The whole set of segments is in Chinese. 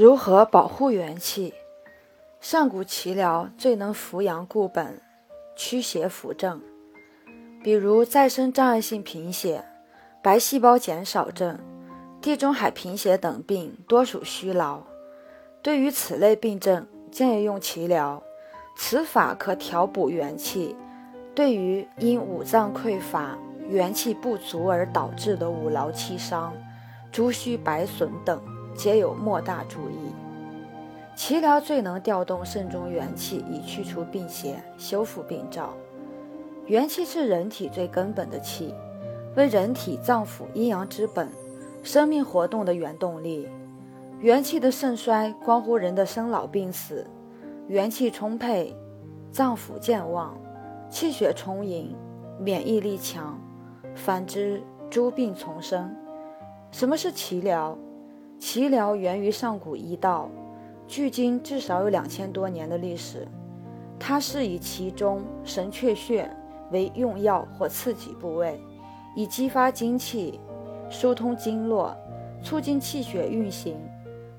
如何保护元气？上古奇疗最能扶阳固本、驱邪扶正。比如再生障碍性贫血、白细胞减少症、地中海贫血等病，多属虚劳。对于此类病症，建议用奇疗，此法可调补元气。对于因五脏匮乏、元气不足而导致的五劳七伤、诸虚白损等，皆有莫大注意。脐疗最能调动肾中元气，以去除病邪，修复病灶。元气是人体最根本的气，为人体脏腑阴阳之本，生命活动的原动力。元气的盛衰关乎人的生老病死。元气充沛，脏腑健旺，气血充盈，免疫力强；反之，诸病丛生。什么是脐疗？耆疗源于上古医道，距今至少有两千多年的历史。它是以其中神阙穴。为用药或刺激部位，以激发精气，疏通经络，促进气血运行，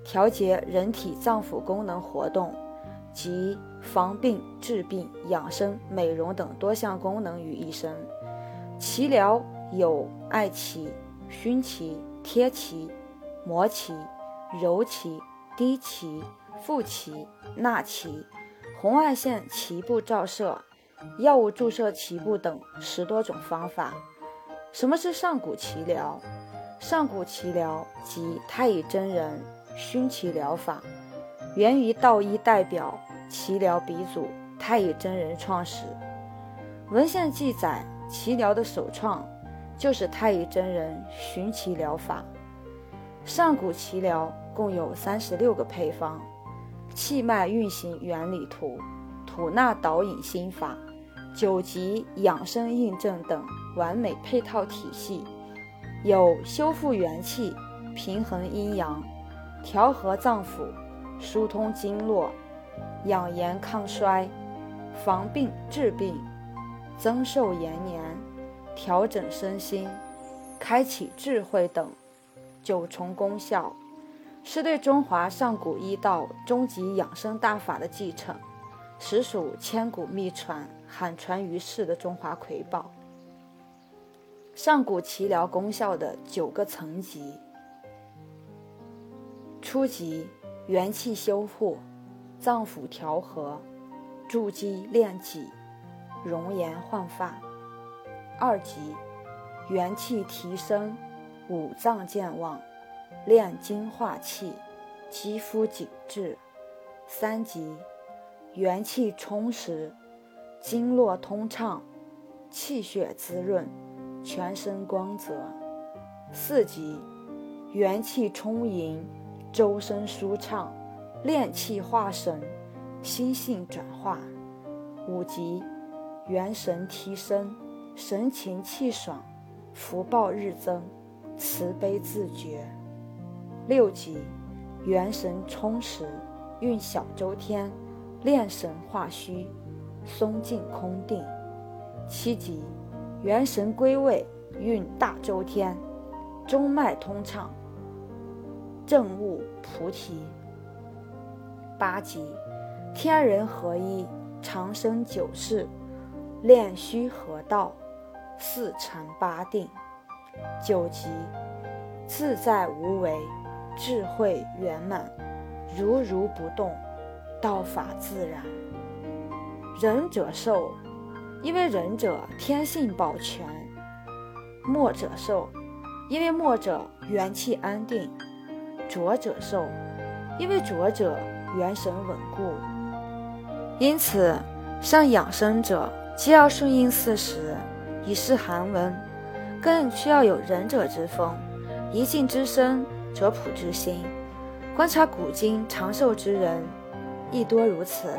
调节人体脏腑功能活动，及防病治病、养生美容等多项功能于一身。耆疗有艾脐、熏脐、贴脐、摩耆、揉耆、滴耆、复耆、纳耆、红外线耆部照射。药物注射耆部等十多种方法。什么是上古耆疗？上古耆疗即太乙真人熏耆疗法，源于道医代表、耆疗鼻祖太乙真人创始。文献记载，耆疗的首创就是太乙真人熏耆疗法。上古奇疗共有三十六个配方，气脉运行原理图，吐纳导引心法。九级养生印证等完美配套体系，有修复元气、平衡阴阳、调和脏腑、疏通经络、养颜抗衰、防病治病、增寿延年、调整身心、开启智慧等九重功效，是对中华上古医道终极养生大法的继承。实属千古秘传、罕传于世的中华瑰宝。上古奇疗功效的九个层级：初级元气修复、脏腑调和、筑基炼脊、容颜焕发；二级元气提升、五脏健旺、炼精化气、肌肤紧致；三级。元气充实，经络通畅，气血滋润，全身光泽。四级，元气充盈，周身舒畅，炼气化神，心性转化。五级，元神提升，神清气爽，福报日增，慈悲自觉。六级，元神充实，运小周天。炼神化虚，松静空定。七级，元神归位，运大周天，中脉通畅，正悟菩提。八级，天人合一，长生久视，炼虚合道，四禅八定。九级，自在无为，智慧圆满，如如不动。道法自然，仁者寿，因为仁者天性保全；默者寿，因为默者元气安定；浊者寿，因为浊者元神稳固。因此，善养生者既要顺应四时，以示寒温，更需要有仁者之风，一静之身，则朴之心。观察古今长寿之人。亦多如此。